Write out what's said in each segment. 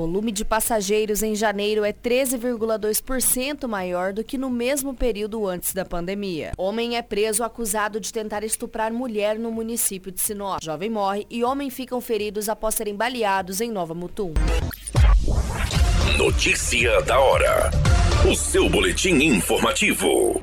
Volume de passageiros em janeiro é 13,2% maior do que no mesmo período antes da pandemia. Homem é preso acusado de tentar estuprar mulher no município de Sinop. Jovem morre e homem ficam feridos após serem baleados em Nova Mutum. Notícia da hora. O seu boletim informativo.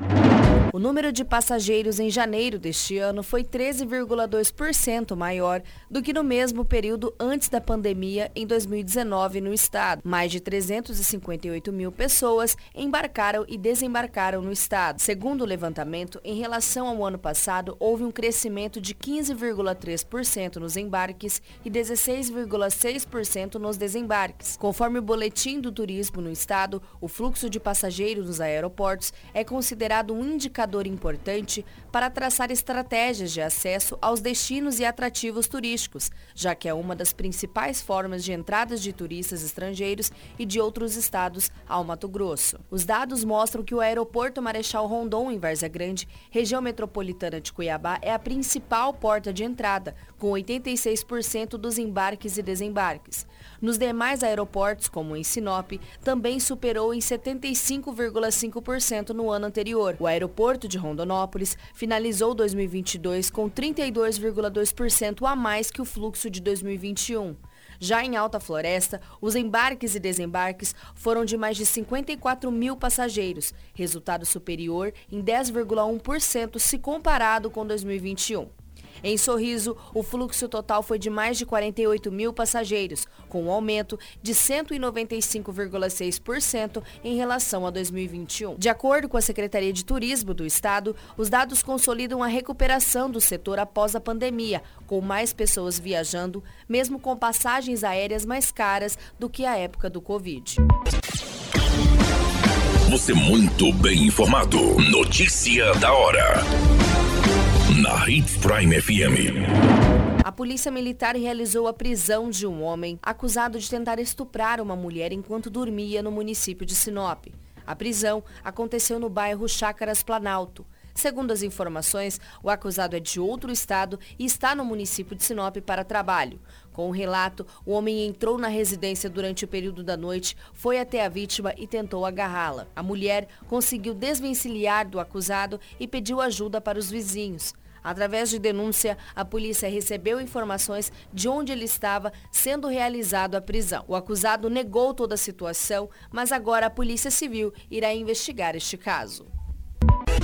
O número de passageiros em janeiro deste ano foi 13,2% maior do que no mesmo período antes da pandemia em 2019 no estado. Mais de 358 mil pessoas embarcaram e desembarcaram no estado. Segundo o levantamento, em relação ao ano passado, houve um crescimento de 15,3% nos embarques e 16,6% nos desembarques. Conforme o boletim do turismo no estado, o fluxo de passageiros nos aeroportos é considerado um indicador indicador importante para traçar estratégias de acesso aos destinos e atrativos turísticos, já que é uma das principais formas de entradas de turistas estrangeiros e de outros estados ao Mato Grosso. Os dados mostram que o aeroporto Marechal Rondon, em Várzea Grande, região metropolitana de Cuiabá, é a principal porta de entrada, com 86% dos embarques e desembarques. Nos demais aeroportos, como em Sinop, também superou em 75,5% no ano anterior. O aeroporto de Rondonópolis finalizou 2022 com 32,2% a mais que o fluxo de 2021. Já em Alta Floresta, os embarques e desembarques foram de mais de 54 mil passageiros, resultado superior em 10,1% se comparado com 2021. Em Sorriso, o fluxo total foi de mais de 48 mil passageiros, com um aumento de 195,6% em relação a 2021. De acordo com a Secretaria de Turismo do Estado, os dados consolidam a recuperação do setor após a pandemia, com mais pessoas viajando, mesmo com passagens aéreas mais caras do que a época do Covid. Você muito bem informado. Notícia da hora na Hits Prime FM. A polícia militar realizou a prisão de um homem acusado de tentar estuprar uma mulher enquanto dormia no município de Sinop. A prisão aconteceu no bairro Chácaras Planalto. Segundo as informações, o acusado é de outro estado e está no município de Sinop para trabalho. Com o relato, o homem entrou na residência durante o período da noite, foi até a vítima e tentou agarrá-la. A mulher conseguiu desvencilhar do acusado e pediu ajuda para os vizinhos. Através de denúncia, a polícia recebeu informações de onde ele estava sendo realizado a prisão. O acusado negou toda a situação, mas agora a Polícia Civil irá investigar este caso.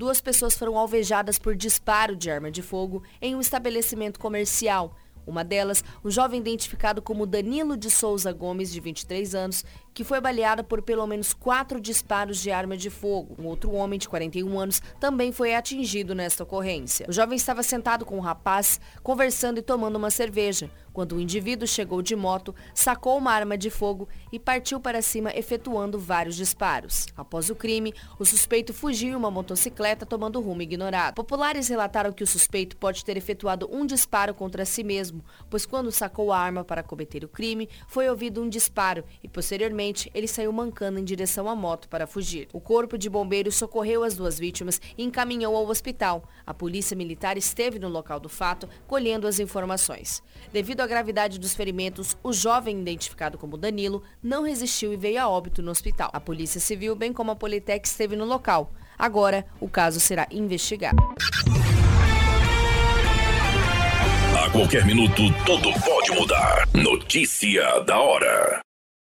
duas pessoas foram alvejadas por disparo de arma de fogo em um estabelecimento comercial. Uma delas, um jovem identificado como Danilo de Souza Gomes, de 23 anos, que foi baleado por pelo menos quatro disparos de arma de fogo. Um outro homem de 41 anos também foi atingido nesta ocorrência. O jovem estava sentado com o um rapaz, conversando e tomando uma cerveja, quando o indivíduo chegou de moto, sacou uma arma de fogo e partiu para cima efetuando vários disparos. Após o crime, o suspeito fugiu em uma motocicleta tomando rumo ignorado. Populares relataram que o suspeito pode ter efetuado um disparo contra si mesmo, pois quando sacou a arma para cometer o crime, foi ouvido um disparo e posteriormente ele saiu mancando em direção à moto para fugir. O corpo de bombeiros socorreu as duas vítimas e encaminhou ao hospital. A polícia militar esteve no local do fato, colhendo as informações. Devido à gravidade dos ferimentos, o jovem identificado como Danilo não resistiu e veio a óbito no hospital. A Polícia Civil, bem como a Politec, esteve no local. Agora, o caso será investigado. A qualquer minuto, tudo pode mudar. Notícia da hora.